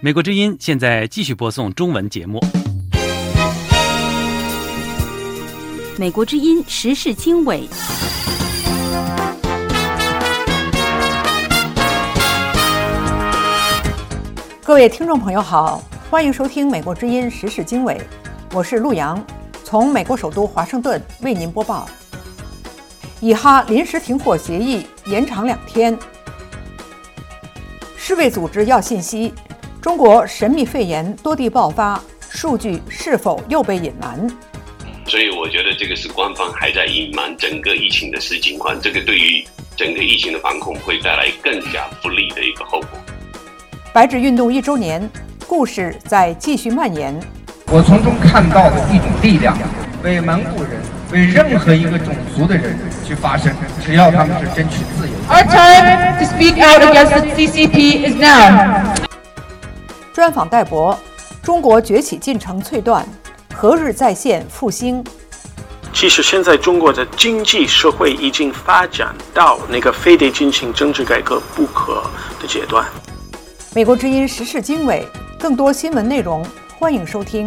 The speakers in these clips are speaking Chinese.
美国之音现在继续播送中文节目。美国之音时事经纬。各位听众朋友好，欢迎收听美国之音时事经纬，我是陆洋，从美国首都华盛顿为您播报。以哈临时停火协议延长两天。世卫组织要信息。中国神秘肺炎多地爆发，数据是否又被隐瞒？所以我觉得这个是官方还在隐瞒整个疫情的实情况，这个对于整个疫情的防控会带来更加不利的一个后果。白纸运动一周年，故事在继续蔓延。我从中看到的一种力量，为蒙古人，为任何一个种族的人去发声，只要他们是争取自由。Our time to speak out against the CCP is now. 专访戴博，中国崛起进程脆断，何日再现复兴？其实现在中国的经济社会已经发展到那个非得进行政治改革不可的阶段。美国之音时事经纬，更多新闻内容，欢迎收听。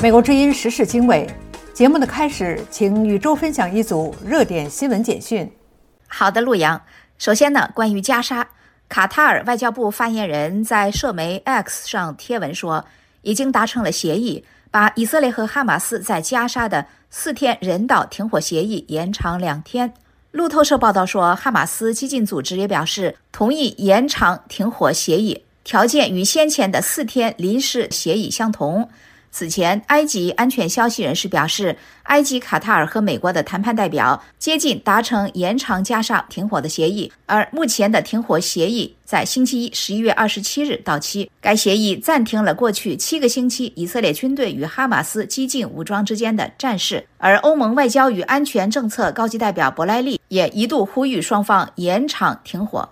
美国之音时事经纬节目的开始，请宇宙分享一组热点新闻简讯。好的，陆阳。首先呢，关于加沙，卡塔尔外交部发言人在社媒 X 上贴文说，已经达成了协议，把以色列和哈马斯在加沙的四天人道停火协议延长两天。路透社报道说，哈马斯激进组织也表示同意延长停火协议，条件与先前的四天临时协议相同。此前，埃及安全消息人士表示，埃及、卡塔尔和美国的谈判代表接近达成延长加沙停火的协议，而目前的停火协议在星期一十一月二十七日到期。该协议暂停了过去七个星期以色列军队与哈马斯激进武装之间的战事，而欧盟外交与安全政策高级代表博莱利也一度呼吁双方延长停火。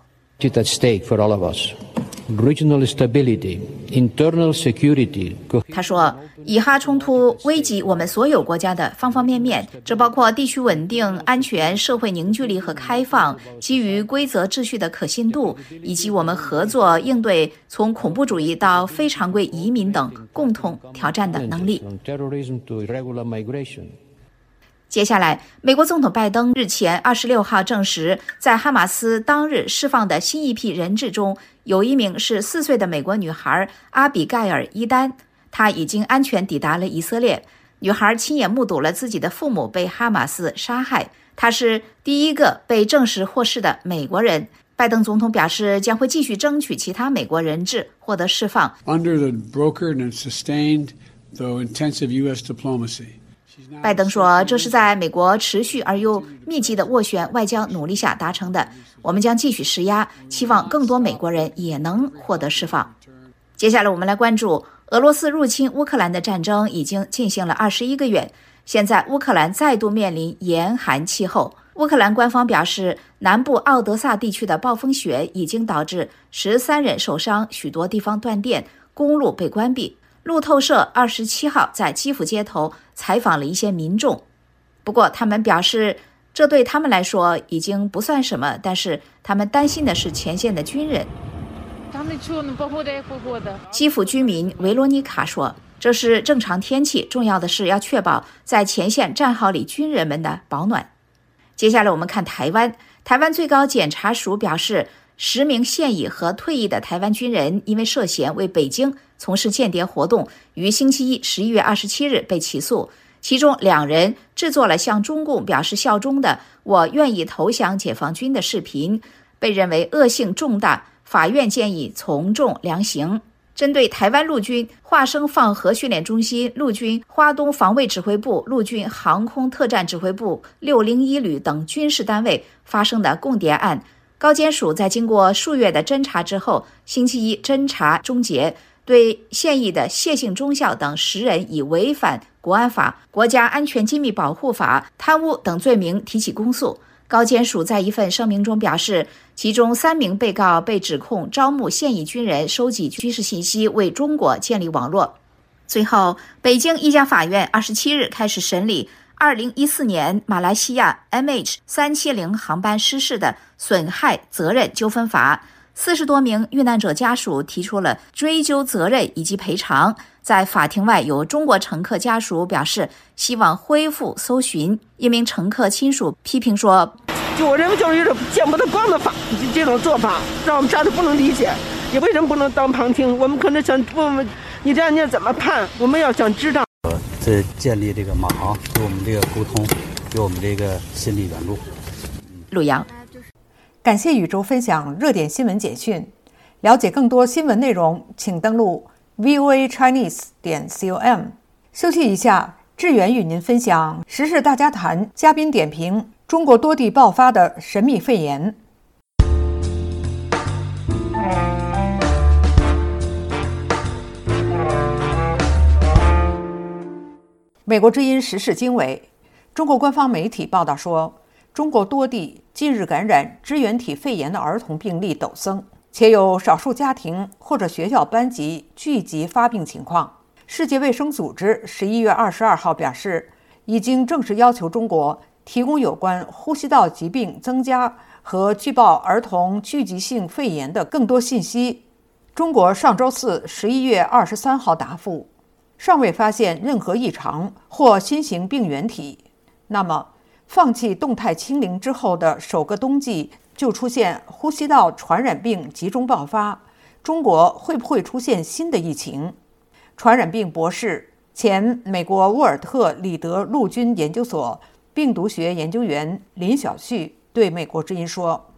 他说：“以哈冲突危及我们所有国家的方方面面，这包括地区稳定、安全、社会凝聚力和开放、基于规则秩序的可信度，以及我们合作应对从恐怖主义到非常规移民等共同挑战的能力。”接下来，美国总统拜登日前二十六号证实，在哈马斯当日释放的新一批人质中，有一名是四岁的美国女孩阿比盖尔·伊丹，她已经安全抵达了以色列。女孩亲眼目睹了自己的父母被哈马斯杀害，她是第一个被证实获释的美国人。拜登总统表示，将会继续争取其他美国人质获得释放。Under the brokered and sustained, though intensive U.S. diplomacy. 拜登说：“这是在美国持续而又密集的斡旋外交努力下达成的。我们将继续施压，期望更多美国人也能获得释放。”接下来，我们来关注俄罗斯入侵乌克兰的战争已经进行了二十一个月，现在乌克兰再度面临严寒气候。乌克兰官方表示，南部奥德萨地区的暴风雪已经导致十三人受伤，许多地方断电，公路被关闭。路透社二十七号在基辅街头采访了一些民众，不过他们表示，这对他们来说已经不算什么。但是他们担心的是前线的军人。基辅居民维罗妮卡说：“这是正常天气，重要的是要确保在前线战壕里军人们的保暖。”接下来我们看台湾，台湾最高检察署表示。十名现役和退役的台湾军人因为涉嫌为北京从事间谍活动，于星期一十一月二十七日被起诉。其中两人制作了向中共表示效忠的“我愿意投降解放军”的视频，被认为恶性重大，法院建议从重量刑。针对台湾陆军华生放核训练中心、陆军华东防卫指挥部、陆军航空特战指挥部六零一旅等军事单位发生的共谍案。高检署在经过数月的侦查之后，星期一侦查终结，对现役的谢姓中校等十人以违反国安法、国家安全机密保护法、贪污等罪名提起公诉。高检署在一份声明中表示，其中三名被告被指控招募现役军人、收集军事信息，为中国建立网络。最后，北京一家法院二十七日开始审理。二零一四年马来西亚 MH 三七零航班失事的损害责任纠纷法，四十多名遇难者家属提出了追究责任以及赔偿。在法庭外，有中国乘客家属表示希望恢复搜寻。一名乘客亲属批评说：“就我认为就是一种见不得光的法，这种做法让我们家属不能理解。你为什么不能当旁听？我们可能想问问你这案件怎么判？我们要想知道。”在建立这个马航，给我们这个沟通，给我们这个心理援助。陆阳，感谢宇宙分享热点新闻简讯。了解更多新闻内容，请登录 voa chinese 点 com。休息一下，志远与您分享时事大家谈，嘉宾点评中国多地爆发的神秘肺炎。美国之音时事经纬，中国官方媒体报道说，中国多地近日感染支原体肺炎的儿童病例陡增，且有少数家庭或者学校班级聚集发病情况。世界卫生组织十一月二十二号表示，已经正式要求中国提供有关呼吸道疾病增加和据报儿童聚集性肺炎的更多信息。中国上周四十一月二十三号答复。尚未发现任何异常或新型病原体。那么，放弃动态清零之后的首个冬季就出现呼吸道传染病集中爆发，中国会不会出现新的疫情？传染病博士、前美国沃尔特里德陆军研究所病毒学研究员林晓旭对美国之音说：“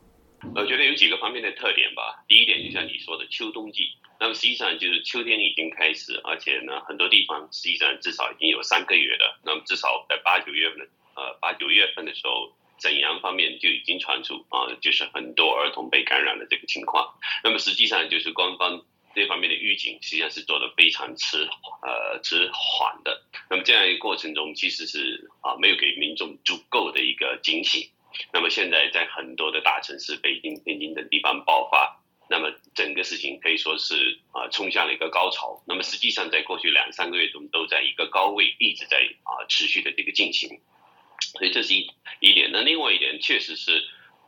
我觉得有几个方面的特点吧。第一点，就像你说的，秋冬季。”那么实际上就是秋天已经开始，而且呢，很多地方实际上至少已经有三个月了。那么至少在八九月份，呃，八九月份的时候，沈阳方面就已经传出啊，就是很多儿童被感染的这个情况。那么实际上就是官方这方面的预警实际上是做的非常迟，呃，迟缓的。那么这样一个过程中，其实是啊，没有给民众足够的一个警醒。那么现在在很多的大城市，北京、天津等地方爆发。那么整个事情可以说是啊冲向了一个高潮。那么实际上在过去两三个月中都在一个高位一直在啊持续的这个进行，所以这是一一点。那另外一点确实是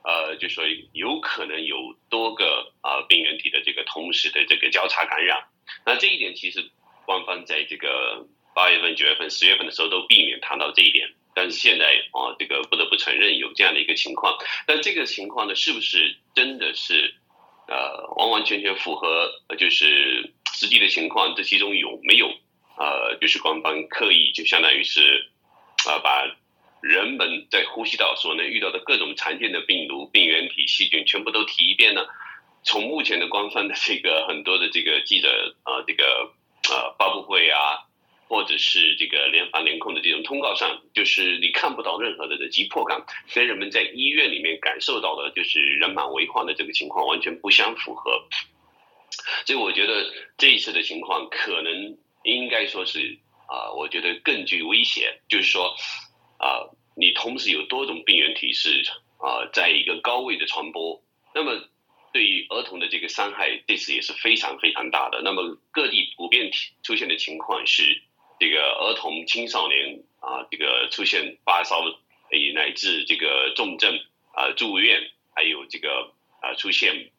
呃就说有可能有多个啊病原体的这个同时的这个交叉感染。那这一点其实官方在这个八月份、九月份、十月份的时候都避免谈到这一点，但是现在啊这个不得不承认有这样的一个情况。但这个情况呢是不是真的是？呃，完完全全符合，就是实际的情况。这其中有没有，呃，就是官方刻意就相当于是，啊，把人们在呼吸道所能遇到的各种常见的病毒、病原体、细菌全部都提一遍呢？从目前的官方的这个很多的这个记者啊，这个呃发布会啊。或者是这个联防联控的这种通告上，就是你看不到任何的的急迫感，跟人们在医院里面感受到的，就是人满为患的这个情况完全不相符合。所以我觉得这一次的情况可能应该说是啊，我觉得更具威胁，就是说啊，你同时有多种病原体是啊，在一个高位的传播，那么对于儿童的这个伤害，这次也是非常非常大的。那么各地普遍出现的情况是。这个儿童、青少年啊，这个出现发烧，乃至这个重症啊住院，还有这个啊出现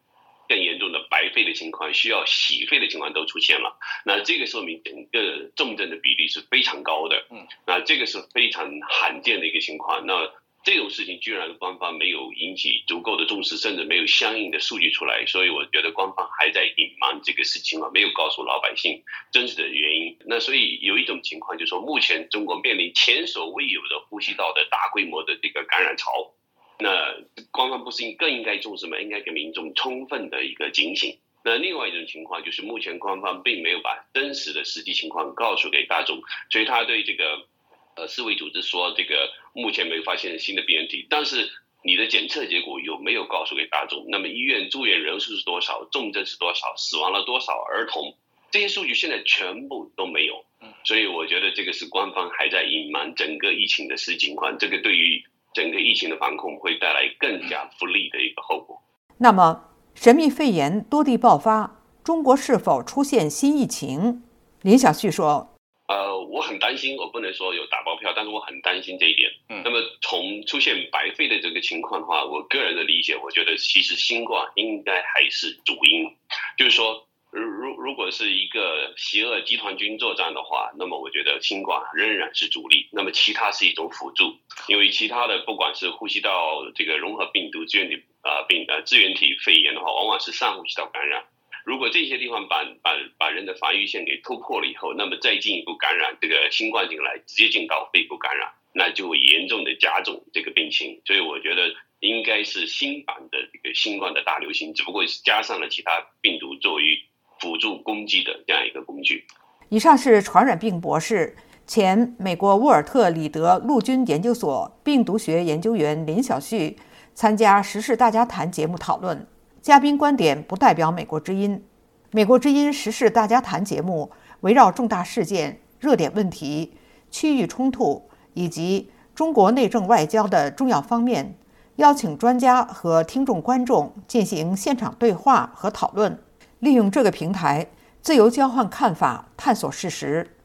白肺的情况，需要洗肺的情况都出现了。那这个说明整个重症的比例是非常高的。嗯，那这个是非常罕见的一个情况。那这种事情居然官方没有引起足够的重视，甚至没有相应的数据出来，所以我觉得官方还在隐瞒这个事情啊，没有告诉老百姓真实的原因。那所以有一种情况就是说，目前中国面临前所未有的呼吸道的大规模的这个感染潮，那官方不是应更应该重视吗？应该给民众充分的一个警醒。那另外一种情况就是，目前官方并没有把真实的实际情况告诉给大众，所以他对这个。呃，世卫组织说这个目前没有发现新的病原体，但是你的检测结果有没有告诉给大众？那么医院住院人数是多少？重症是多少？死亡了多少儿童？这些数据现在全部都没有。所以我觉得这个是官方还在隐瞒整个疫情的实际情况，这个对于整个疫情的防控会带来更加不利的一个后果。那么，神秘肺炎多地爆发，中国是否出现新疫情？林小旭说。呃，我很担心，我不能说有打包票，但是我很担心这一点。嗯，那么从出现白肺的这个情况的话，我个人的理解，我觉得其实新冠应该还是主因，就是说。如如如果是一个邪恶集团军作战的话，那么我觉得新冠仍然是主力，那么其他是一种辅助，因为其他的不管是呼吸道这个融合病毒支原体啊病呃支原体肺炎的话，往往是上呼吸道感染。如果这些地方把把把人的防御线给突破了以后，那么再进一步感染这个新冠进来，直接进到肺部感染，那就会严重的加重这个病情。所以我觉得应该是新版的这个新冠的大流行，只不过是加上了其他病毒作为。辅助攻击的这样一个工具。以上是传染病博士、前美国沃尔特里德陆军研究所病毒学研究员林晓旭参加《时事大家谈》节目讨论，嘉宾观点不代表美国之音。美国之音《时事大家谈》节目围绕重大事件、热点问题、区域冲突以及中国内政外交的重要方面，邀请专家和听众观众进行现场对话和讨论。利用这个平台，自由交换看法，探索事实。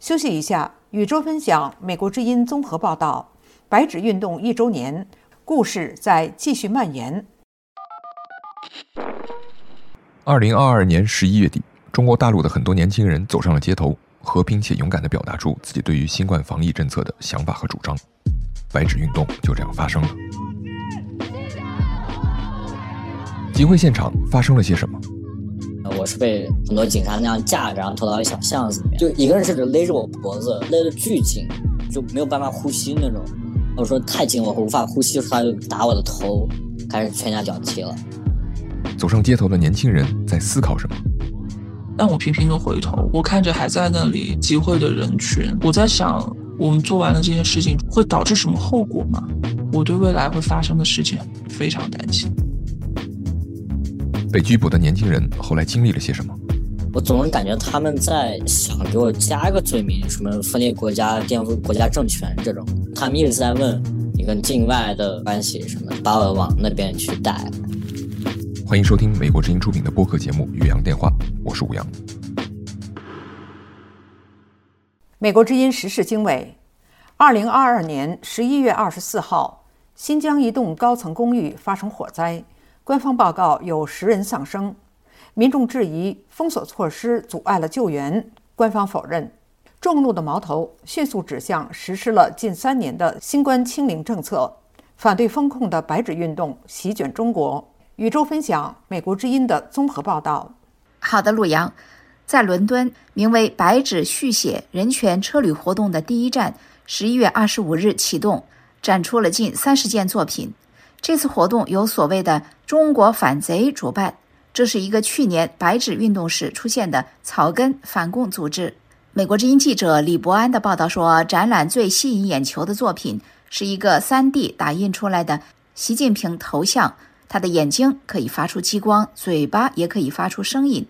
休息一下，宇宙分享美国之音综合报道：白纸运动一周年，故事在继续蔓延。二零二二年十一月底，中国大陆的很多年轻人走上了街头，和平且勇敢地表达出自己对于新冠防疫政策的想法和主张。白纸运动就这样发生了。集会现场发生了些什么？我是被很多警察那样架着，然后拖到一小巷子里面，就一个人甚至勒着我脖子，勒得巨紧，就没有办法呼吸那种。我说太紧，我无法呼吸，他就打我的头，开始拳打脚踢了。走上街头的年轻人在思考什么？但我频频的回头，我看着还在那里集会的人群，我在想，我们做完了这件事情会导致什么后果吗？我对未来会发生的事情非常担心。被拘捕的年轻人后来经历了些什么？我总是感觉他们在想给我加一个罪名，什么分裂国家、颠覆国家政权这种。他们一直在问你跟境外的关系什么，把我往那边去带。欢迎收听美国之音出品的播客节目《岳阳电话》，我是吴阳。美国之音时事经纬：二零二二年十一月二十四号，新疆一栋高层公寓发生火灾。官方报告有十人丧生，民众质疑封锁措施阻碍了救援，官方否认。众怒的矛头迅速指向实施了近三年的新冠清零政策，反对封控的白纸运动席卷中国。宇宙分享美国之音的综合报道。好的，陆阳，在伦敦，名为“白纸续写人权车旅”活动的第一站，十一月二十五日启动，展出了近三十件作品。这次活动由所谓的“中国反贼”主办，这是一个去年白纸运动时出现的草根反共组织。美国之音记者李博安的报道说，展览最吸引眼球的作品是一个 3D 打印出来的习近平头像，他的眼睛可以发出激光，嘴巴也可以发出声音。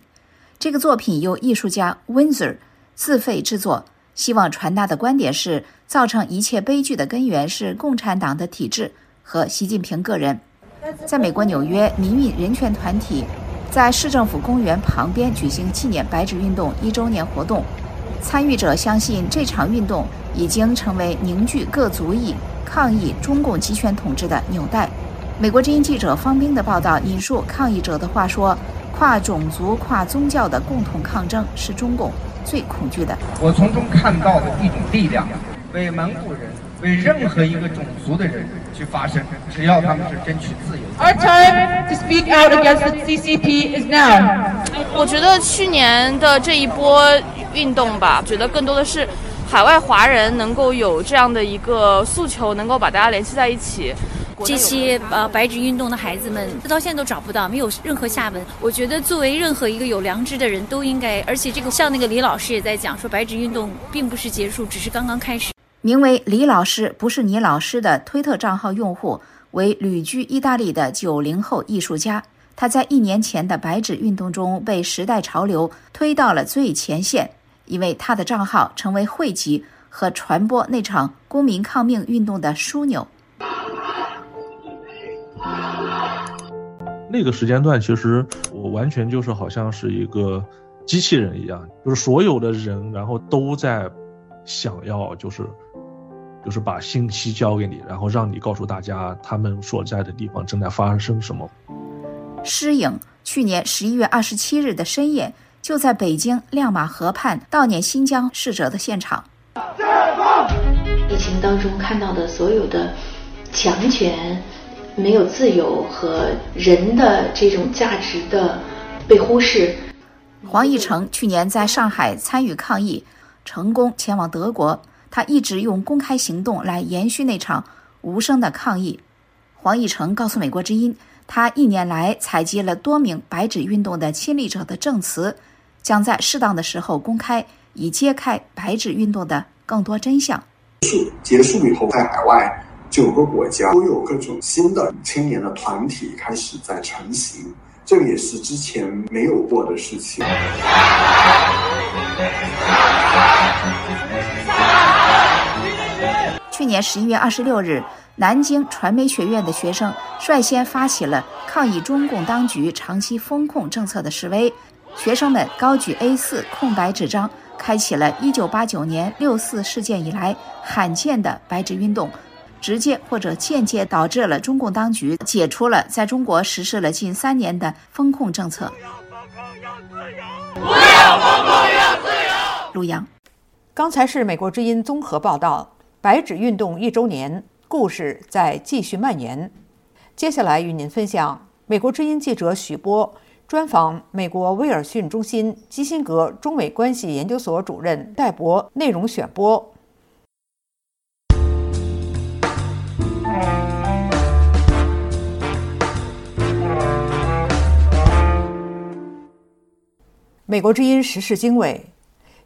这个作品由艺术家 Windsor 自费制作，希望传达的观点是：造成一切悲剧的根源是共产党的体制。和习近平个人，在美国纽约，民运人权团体在市政府公园旁边举行纪念白纸运动一周年活动。参与者相信，这场运动已经成为凝聚各族裔、抗议中共集权统治的纽带。美国之音记者方冰的报道引述抗议者的话说：“跨种族、跨宗教的共同抗争是中共最恐惧的。”我从中看到的一种力量，为蒙古人。为任何一个种族的人去发声，只要他们是争取自由。Our time to speak out against the CCP is now。我觉得去年的这一波运动吧，觉得更多的是海外华人能够有这样的一个诉求，能够把大家联系在一起。这些呃白纸运动的孩子们，到现在都找不到，没有任何下文。我觉得作为任何一个有良知的人都应该，而且这个像那个李老师也在讲说，白纸运动并不是结束，只是刚刚开始。名为李老师不是你老师的推特账号用户为旅居意大利的九零后艺术家，他在一年前的白纸运动中被时代潮流推到了最前线，因为他的账号成为汇集和传播那场公民抗命运动的枢纽。那个时间段，其实我完全就是好像是一个机器人一样，就是所有的人，然后都在。想要就是就是把信息交给你，然后让你告诉大家他们所在的地方正在发生什么。诗颖去年十一月二十七日的深夜，就在北京亮马河畔悼念新疆逝者的现场。疫情当中看到的所有的强权、没有自由和人的这种价值的被忽视。黄义成去年在上海参与抗议，成功前往德国。他一直用公开行动来延续那场无声的抗议。黄义成告诉美国之音，他一年来采集了多名白纸运动的亲历者的证词，将在适当的时候公开，以揭开白纸运动的更多真相。结束以后，在海外九个国家都有各种新的青年的团体开始在成型，这个也是之前没有过的事情。去年十一月二十六日，南京传媒学院的学生率先发起了抗议中共当局长期风控政策的示威。学生们高举 A4 空白纸张，开启了一九八九年六四事件以来罕见的白纸运动，直接或者间接导致了中共当局解除了在中国实施了近三年的风控政策。不要风控，要自由。陆阳，刚才是美国之音综合报道。白纸运动一周年，故事在继续蔓延。接下来与您分享美国之音记者许波专访美国威尔逊中心基辛格中美关系研究所主任戴博内容选播。美国之音时事经纬。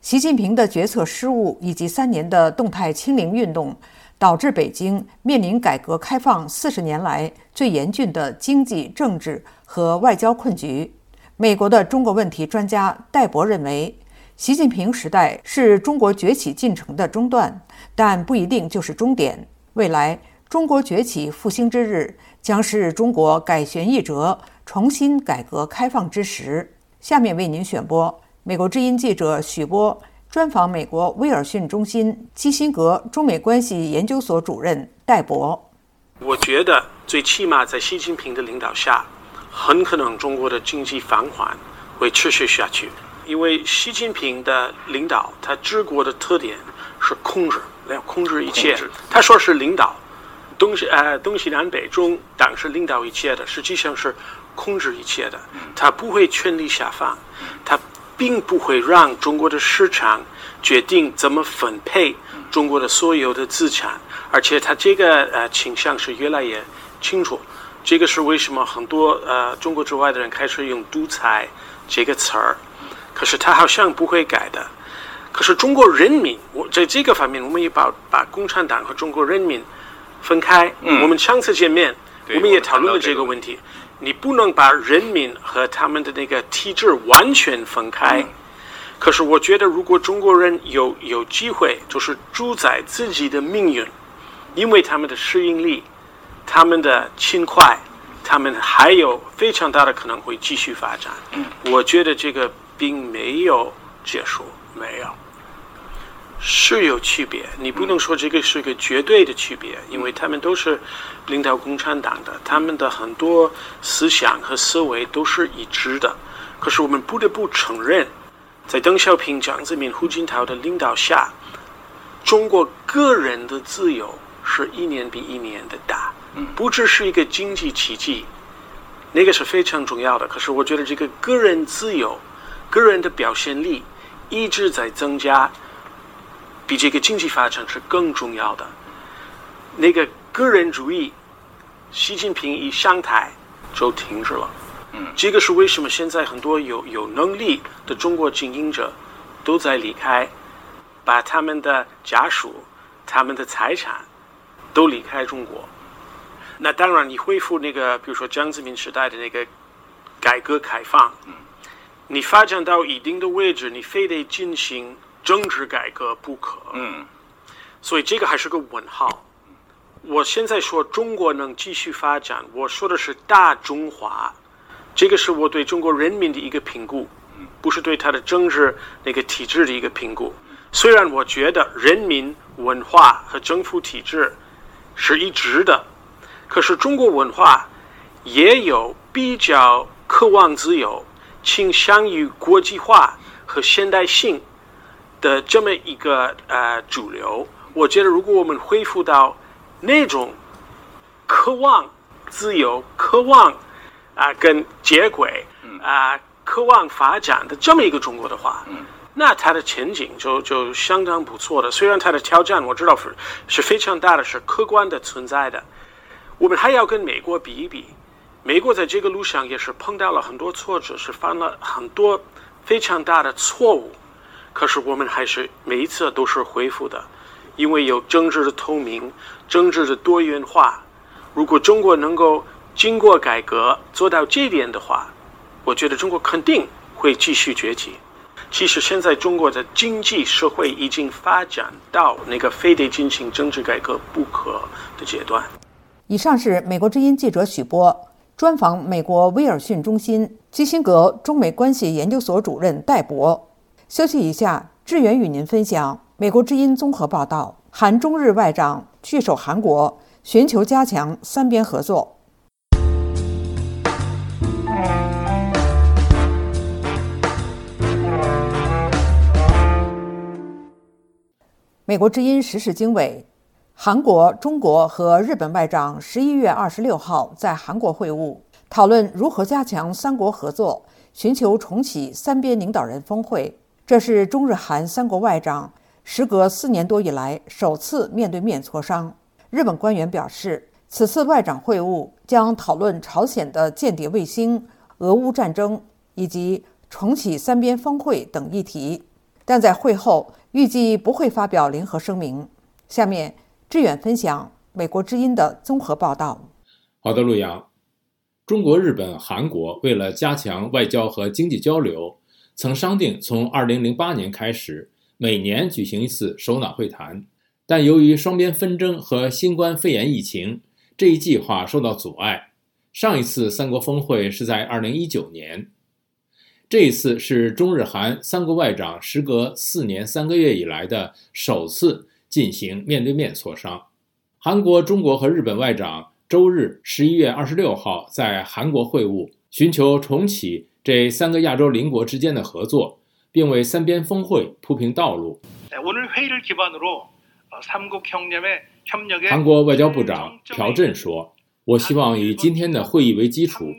习近平的决策失误以及三年的动态清零运动，导致北京面临改革开放四十年来最严峻的经济、政治和外交困局。美国的中国问题专家戴博认为，习近平时代是中国崛起进程的中断，但不一定就是终点。未来，中国崛起复兴之日将是中国改弦易辙、重新改革开放之时。下面为您选播。美国之音记者许波专访美国威尔逊中心基辛格中美关系研究所主任戴博。我觉得，最起码在习近平的领导下，很可能中国的经济放缓会持续下去。因为习近平的领导，他治国的特点是控制，要控制一切。他说是领导，东西呃东西南北中党是领导一切的，实际上是控制一切的。他不会权力下放，他。并不会让中国的市场决定怎么分配中国的所有的资产，而且它这个呃倾向是越来越清楚。这个是为什么很多呃中国之外的人开始用“独裁”这个词儿，可是他好像不会改的。可是中国人民，我在这个方面，我们也把把共产党和中国人民分开。我们上次见面，我们也讨论了这个问题。你不能把人民和他们的那个体制完全分开。可是我觉得，如果中国人有有机会，就是主宰自己的命运，因为他们的适应力、他们的勤快，他们还有非常大的可能会继续发展。我觉得这个并没有结束，没有。是有区别，你不能说这个是个绝对的区别，因为他们都是领导共产党的，他们的很多思想和思维都是一致的。可是我们不得不承认，在邓小平、江泽民、胡锦涛的领导下，中国个人的自由是一年比一年的大，不只是一个经济奇迹，那个是非常重要的。可是我觉得这个个人自由、个人的表现力一直在增加。比这个经济发展是更重要的。那个个人主义，习近平一上台就停止了。嗯，这个是为什么？现在很多有有能力的中国经营者都在离开，把他们的家属、他们的财产都离开中国。那当然，你恢复那个，比如说江泽民时代的那个改革开放，嗯你发展到一定的位置，你非得进行。政治改革不可，嗯，所以这个还是个问号。我现在说中国能继续发展，我说的是大中华，这个是我对中国人民的一个评估，不是对他的政治那个体制的一个评估。虽然我觉得人民文化和政府体制是一致的，可是中国文化也有比较渴望自由、倾向于国际化和现代性的这么一个呃主流。我觉得，如果我们恢复到那种渴望自由、渴望啊跟接轨啊、渴望发展的这么一个中国的话，那它的前景就就相当不错的。虽然它的挑战我知道是是非常大的，是客观的存在的。我们还要跟美国比一比，美国在这个路上也是碰到了很多挫折，是犯了很多非常大的错误。可是我们还是每一次都是恢复的。因为有政治的透明、政治的多元化，如果中国能够经过改革做到这点的话，我觉得中国肯定会继续崛起。其实现在中国的经济社会已经发展到那个非得进行政治改革不可的阶段。以上是美国之音记者许波专访美国威尔逊中心基辛格中美关系研究所主任戴博。休息一下，志远与您分享。美国之音综合报道：韩中日外长聚首韩国，寻求加强三边合作。美国之音时事经纬：韩国、中国和日本外长十一月二十六号在韩国会晤，讨论如何加强三国合作，寻求重启三边领导人峰会。这是中日韩三国外长。时隔四年多以来，首次面对面磋商。日本官员表示，此次外长会晤将讨论朝鲜的间谍卫星、俄乌战争以及重启三边峰会等议题，但在会后预计不会发表联合声明。下面，志远分享美国之音的综合报道。好的，陆阳，中国、日本、韩国为了加强外交和经济交流，曾商定从2008年开始。每年举行一次首脑会谈，但由于双边纷争和新冠肺炎疫情，这一计划受到阻碍。上一次三国峰会是在2019年，这一次是中日韩三国外长时隔四年三个月以来的首次进行面对面磋商。韩国、中国和日本外长周日十一月二十六号在韩国会晤，寻求重启这三个亚洲邻国之间的合作。并为三边峰会铺平道路。韩国外交部长朴振说：“我希望以今天的会议为基础，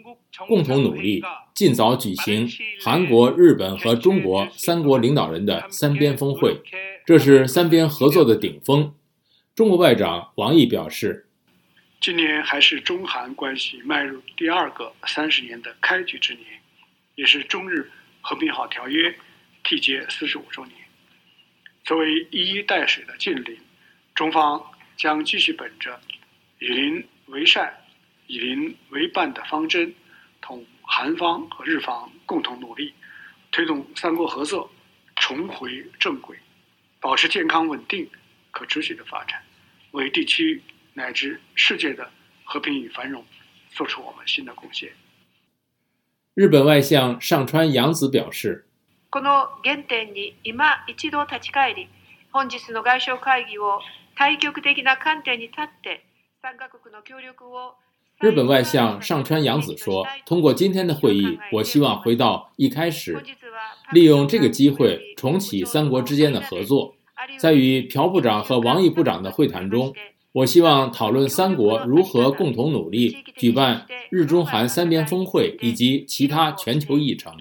共同努力，尽早举行韩国、日本和中国三国领导人的三边峰会，这是三边合作的顶峰。”中国外长王毅表示：“今年还是中韩关系迈入第二个三十年的开局之年，也是中日和平好条约。”缔结四十五周年，作为一衣带水的近邻，中方将继续本着以邻为善、以邻为伴的方针，同韩方和日方共同努力，推动三国合作重回正轨，保持健康稳定、可持续的发展，为地区乃至世界的和平与繁荣做出我们新的贡献。日本外相上川洋子表示。この原点に今一度立ち返り、本日の外相会議を対極的な観点に立って、三カ国の協力を。日本外相上川洋子说：“通过今天的会议，我希望回到一开始，利用这个机会重启三国之间的合作。在与朴部长和王毅部长的会谈中， 我希望讨论三国如何共同努力举办日中韩三边峰会以及其他全球议程。”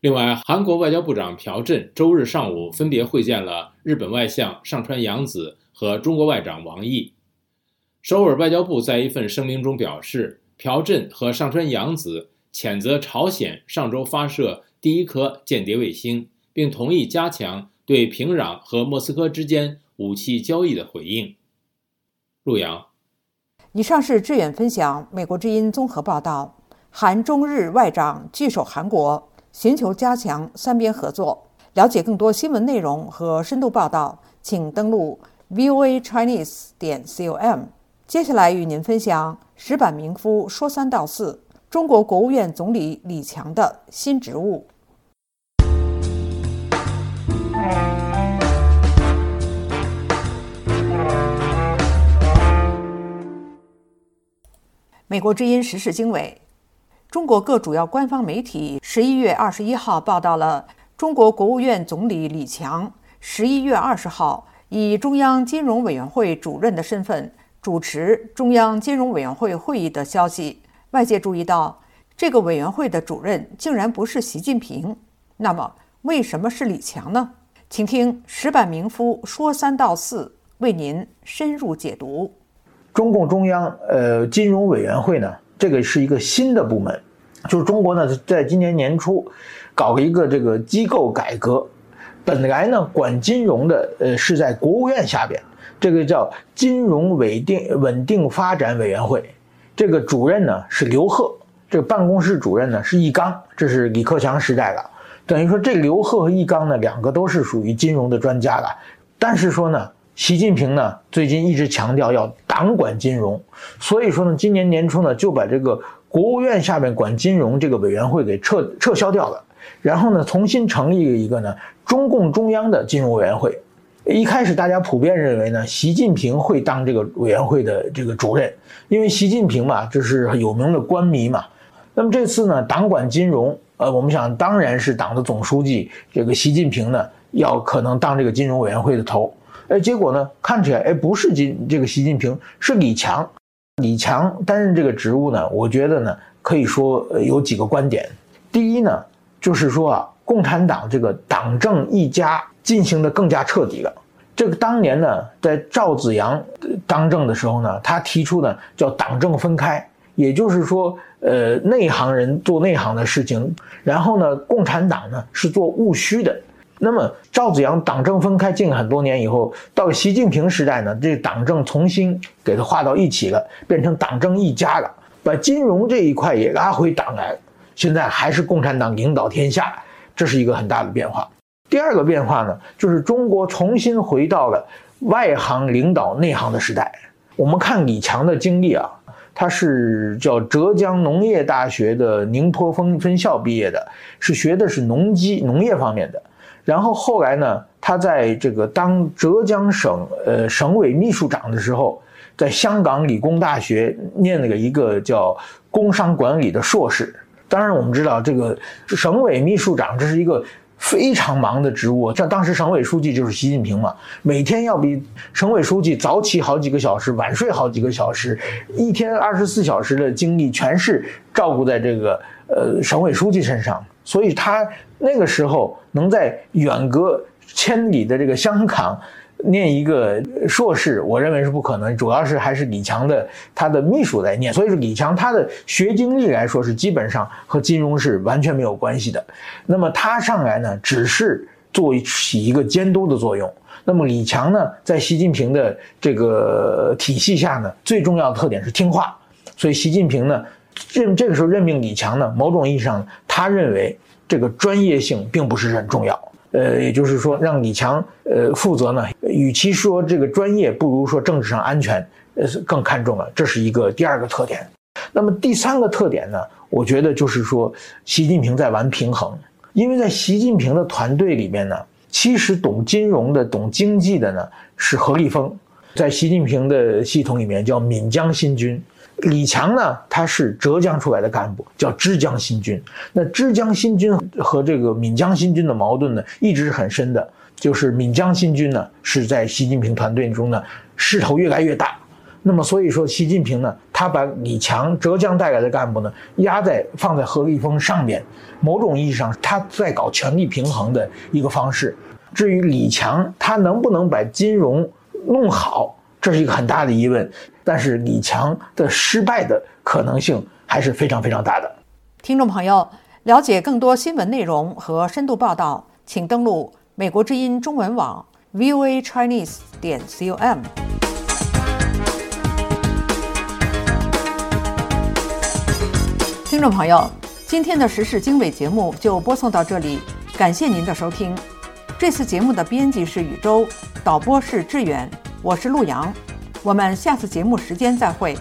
另外，韩国外交部长朴振周日上午分别会见了日本外相上川洋子和中国外长王毅。首尔外交部在一份声明中表示，朴振和上川洋子谴责朝鲜上周发射第一颗间谍卫星，并同意加强对平壤和莫斯科之间武器交易的回应。陆阳，以上是志远分享美国之音综合报道：韩中日外长聚首韩国。寻求加强三边合作。了解更多新闻内容和深度报道，请登录 voa chinese 点 com。接下来与您分享石板明夫说三道四：中国国务院总理李强的新职务。美国之音时事经纬，中国各主要官方媒体十一月二十一号报道了中国国务院总理李强十一月二十号以中央金融委员会主任的身份主持中央金融委员会会议的消息。外界注意到，这个委员会的主任竟然不是习近平，那么为什么是李强呢？请听石板明夫说三道四，为您深入解读。中共中央呃金融委员会呢，这个是一个新的部门，就是中国呢在今年年初搞了一个这个机构改革，本来呢管金融的呃是在国务院下边，这个叫金融稳定稳定发展委员会，这个主任呢是刘鹤，这个办公室主任呢是易纲，这是李克强时代的，等于说这刘鹤和易纲呢两个都是属于金融的专家了，但是说呢。习近平呢，最近一直强调要党管金融，所以说呢，今年年初呢，就把这个国务院下面管金融这个委员会给撤撤销掉了，然后呢，重新成立了一个呢中共中央的金融委员会。一开始大家普遍认为呢，习近平会当这个委员会的这个主任，因为习近平嘛，就是有名的官迷嘛。那么这次呢，党管金融，呃，我们想当然是党的总书记这个习近平呢，要可能当这个金融委员会的头。哎，结果呢？看起来哎，不是金这个习近平，是李强。李强担任这个职务呢，我觉得呢，可以说有几个观点。第一呢，就是说啊，共产党这个党政一家进行的更加彻底了。这个当年呢，在赵子阳当政的时候呢，他提出呢叫党政分开，也就是说，呃，内行人做内行的事情，然后呢，共产党呢是做务虚的。那么赵子阳党政分开近很多年以后，到习近平时代呢，这党政重新给它划到一起了，变成党政一家了，把金融这一块也拉回党来，现在还是共产党领导天下，这是一个很大的变化。第二个变化呢，就是中国重新回到了外行领导内行的时代。我们看李强的经历啊，他是叫浙江农业大学的宁波分分校毕业的，是学的是农机农业方面的。然后后来呢，他在这个当浙江省呃省委秘书长的时候，在香港理工大学念了一个叫工商管理的硕士。当然，我们知道这个省委秘书长这是一个非常忙的职务，像当时省委书记就是习近平嘛，每天要比省委书记早起好几个小时，晚睡好几个小时，一天二十四小时的精力全是照顾在这个呃省委书记身上。所以他那个时候能在远隔千里的这个香港念一个硕士，我认为是不可能。主要是还是李强的他的秘书在念，所以说李强他的学经历来说是基本上和金融是完全没有关系的。那么他上来呢，只是做起一个监督的作用。那么李强呢，在习近平的这个体系下呢，最重要的特点是听话。所以习近平呢。任这个时候任命李强呢，某种意义上，他认为这个专业性并不是很重要。呃，也就是说，让李强呃负责呢，与其说这个专业，不如说政治上安全呃更看重了。这是一个第二个特点。那么第三个特点呢，我觉得就是说，习近平在玩平衡。因为在习近平的团队里面呢，其实懂金融的、懂经济的呢是何立峰，在习近平的系统里面叫闽江新军。李强呢，他是浙江出来的干部，叫枝江新军。那枝江新军和这个闽江新军的矛盾呢，一直是很深的。就是闽江新军呢，是在习近平团队中呢，势头越来越大。那么所以说，习近平呢，他把李强浙江带来的干部呢，压在放在何立峰上面，某种意义上他在搞权力平衡的一个方式。至于李强，他能不能把金融弄好？这是一个很大的疑问，但是李强的失败的可能性还是非常非常大的。听众朋友，了解更多新闻内容和深度报道，请登录美国之音中文网 voa chinese 点 com。听众朋友，今天的时事经纬节目就播送到这里，感谢您的收听。这次节目的编辑是宇宙，导播是志远。我是陆阳，我们下次节目时间再会。